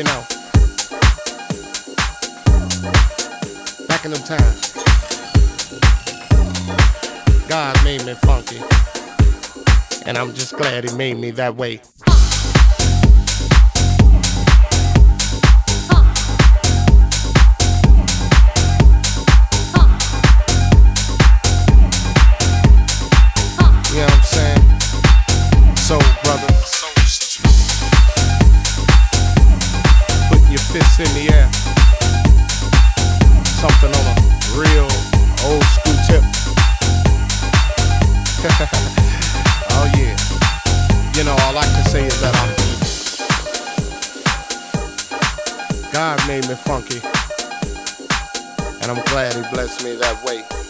you know. Back in them times, God made me funky, and I'm just glad He made me that way. Funky. And I'm glad he blessed me that way.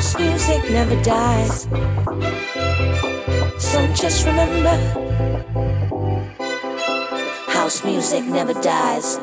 House music never dies. So just remember house music never dies.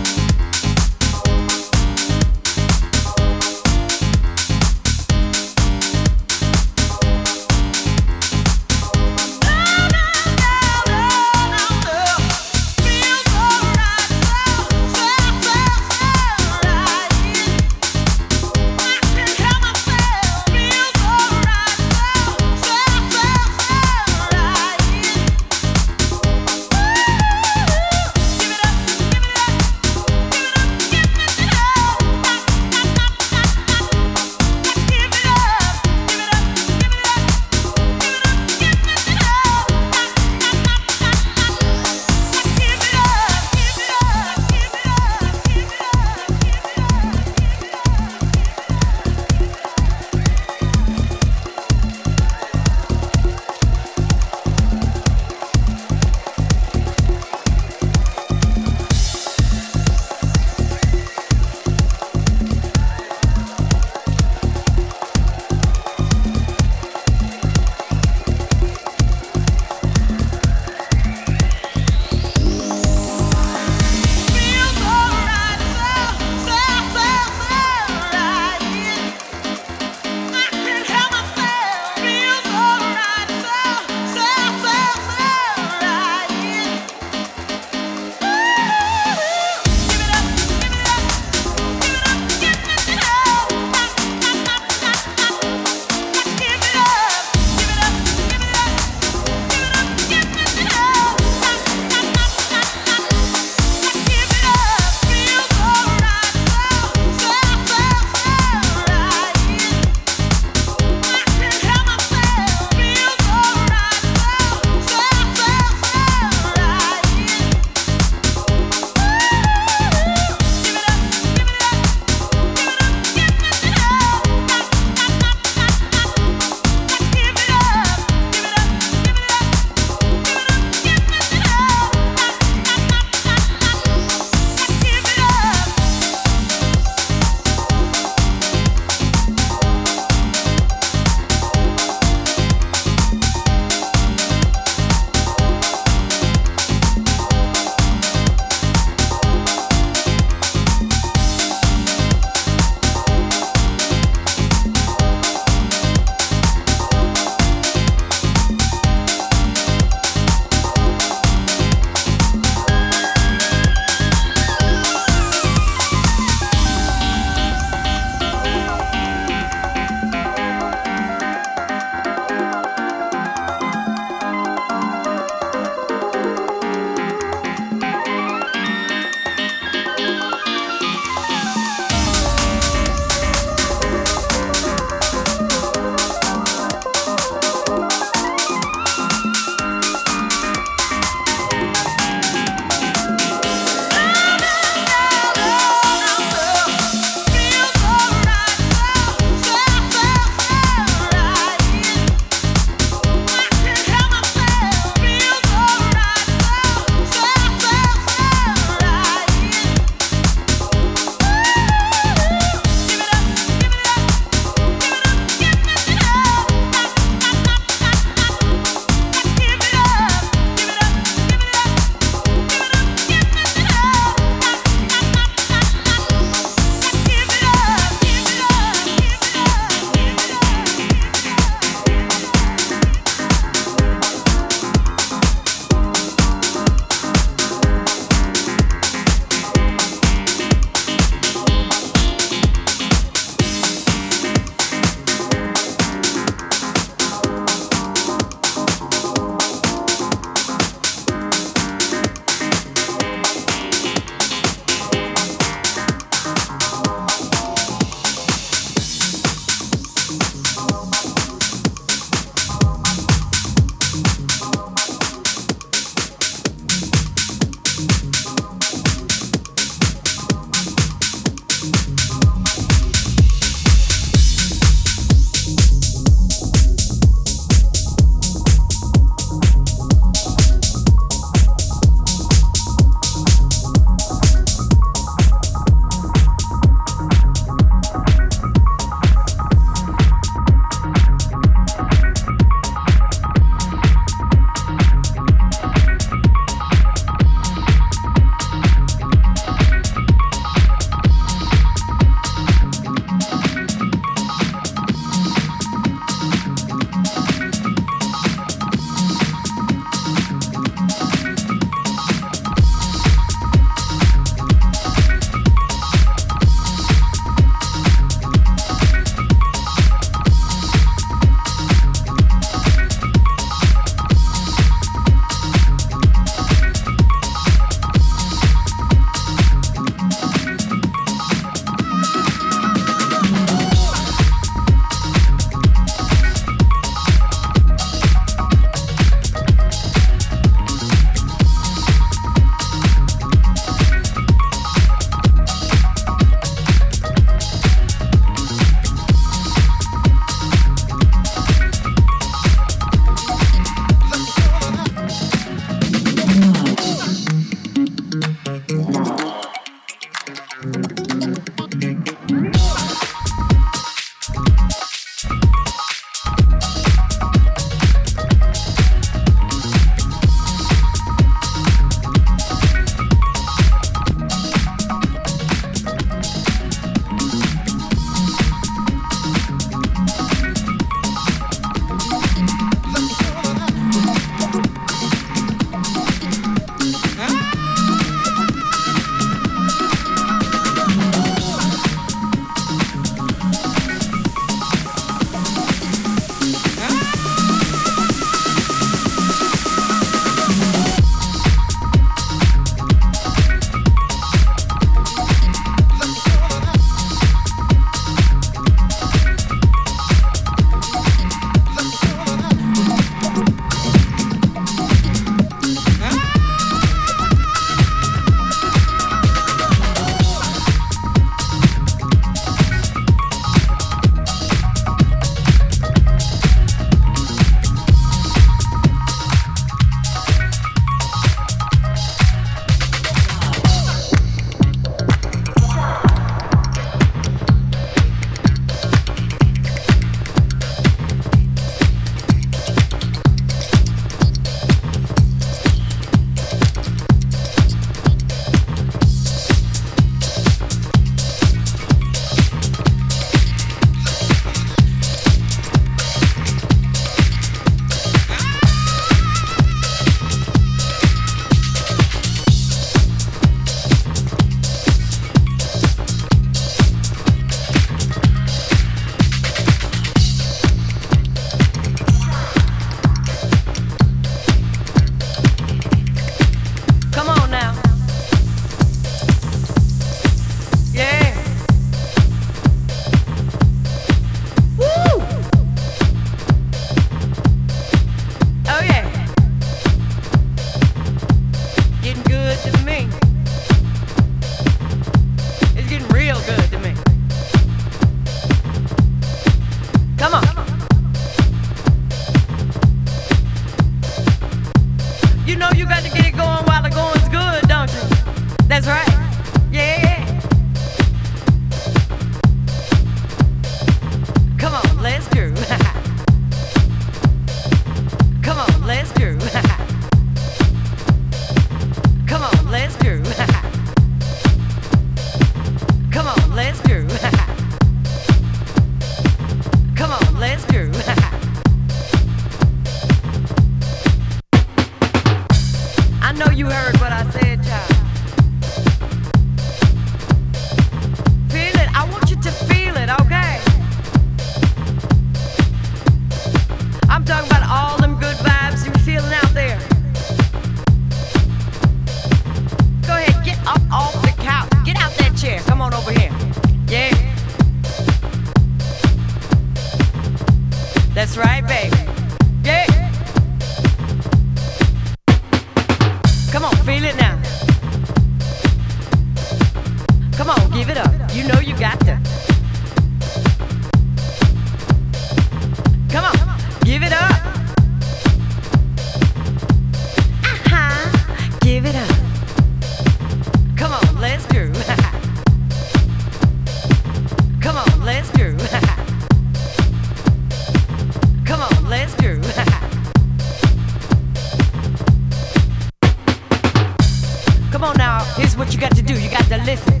Here's what you got to do. You got to listen.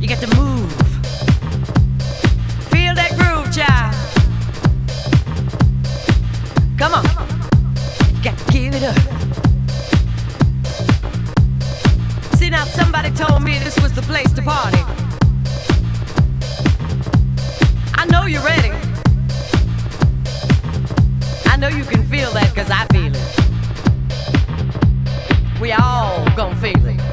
You got to move. Feel that groove, child. Come on. You got to give it up. See now, somebody told me this was the place to party. I know you're ready. I know you can feel that because I feel it. We all gonna feel it.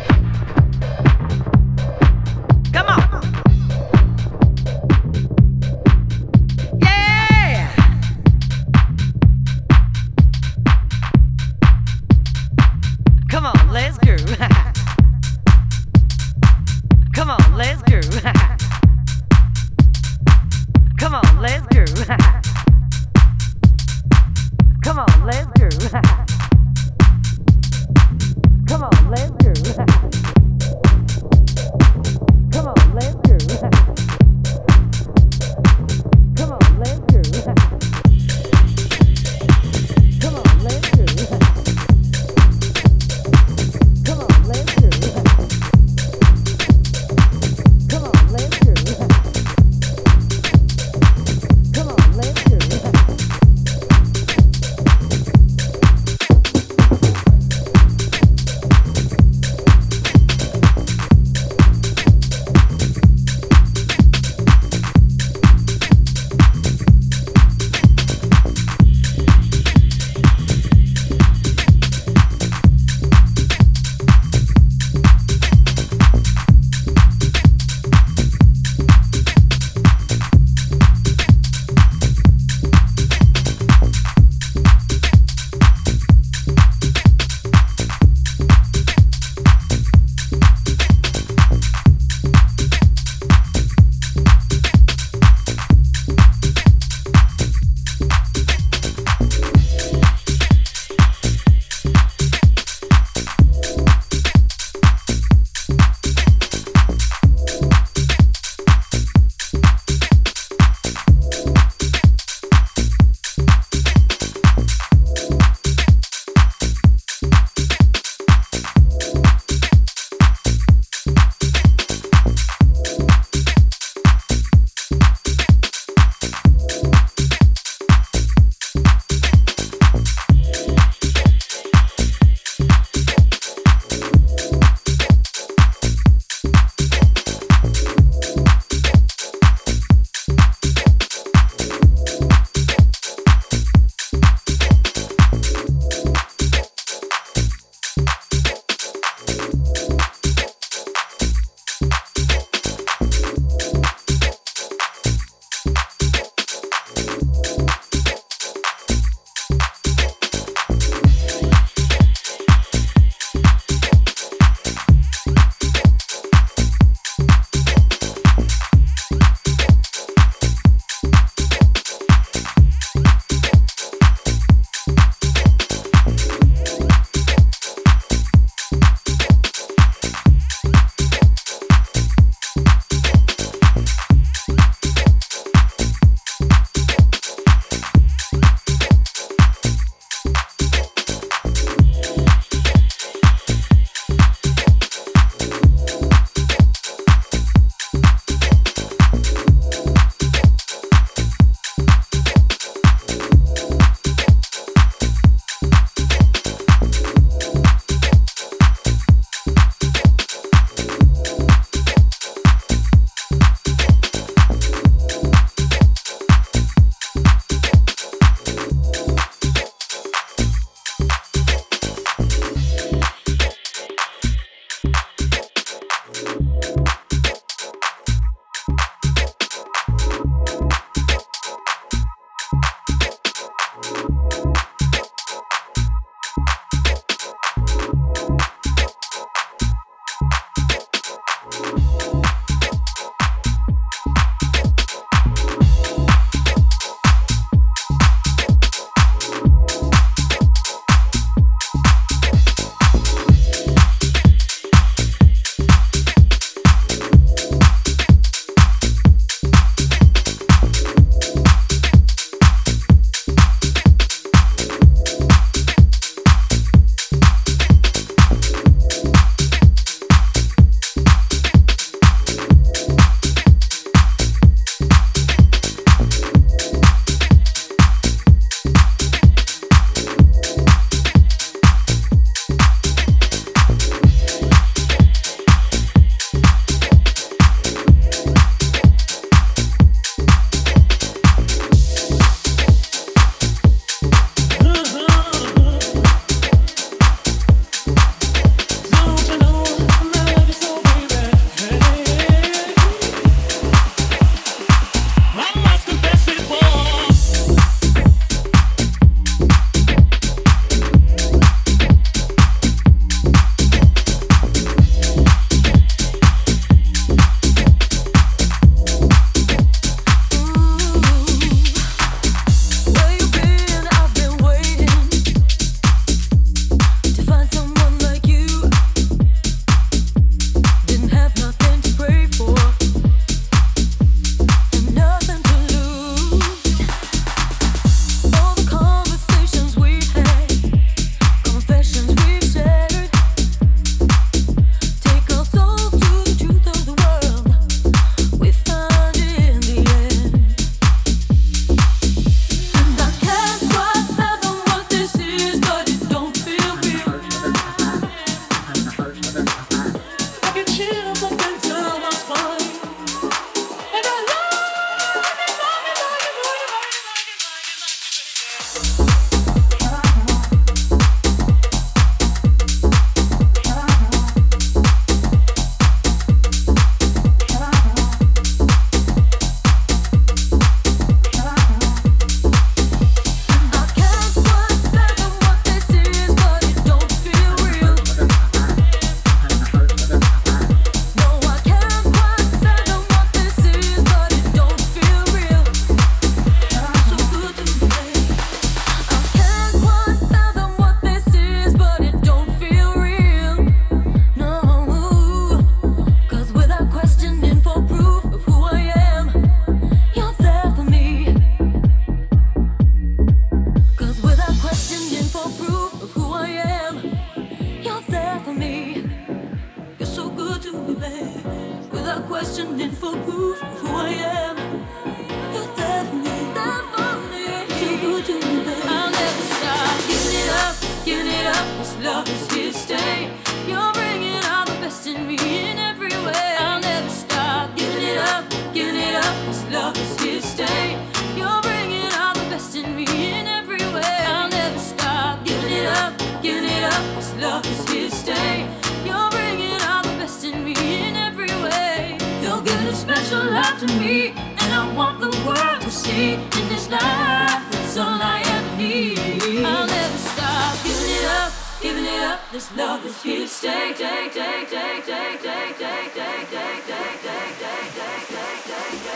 Love to me, and I want the world to see. In this life, that's all I ever need. I'll never stop giving it up, giving it up. This love is here to stay. Day, day, day, day, day, day, day, day, day, day, day. Day, day, day, take it.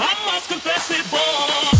I must confess it.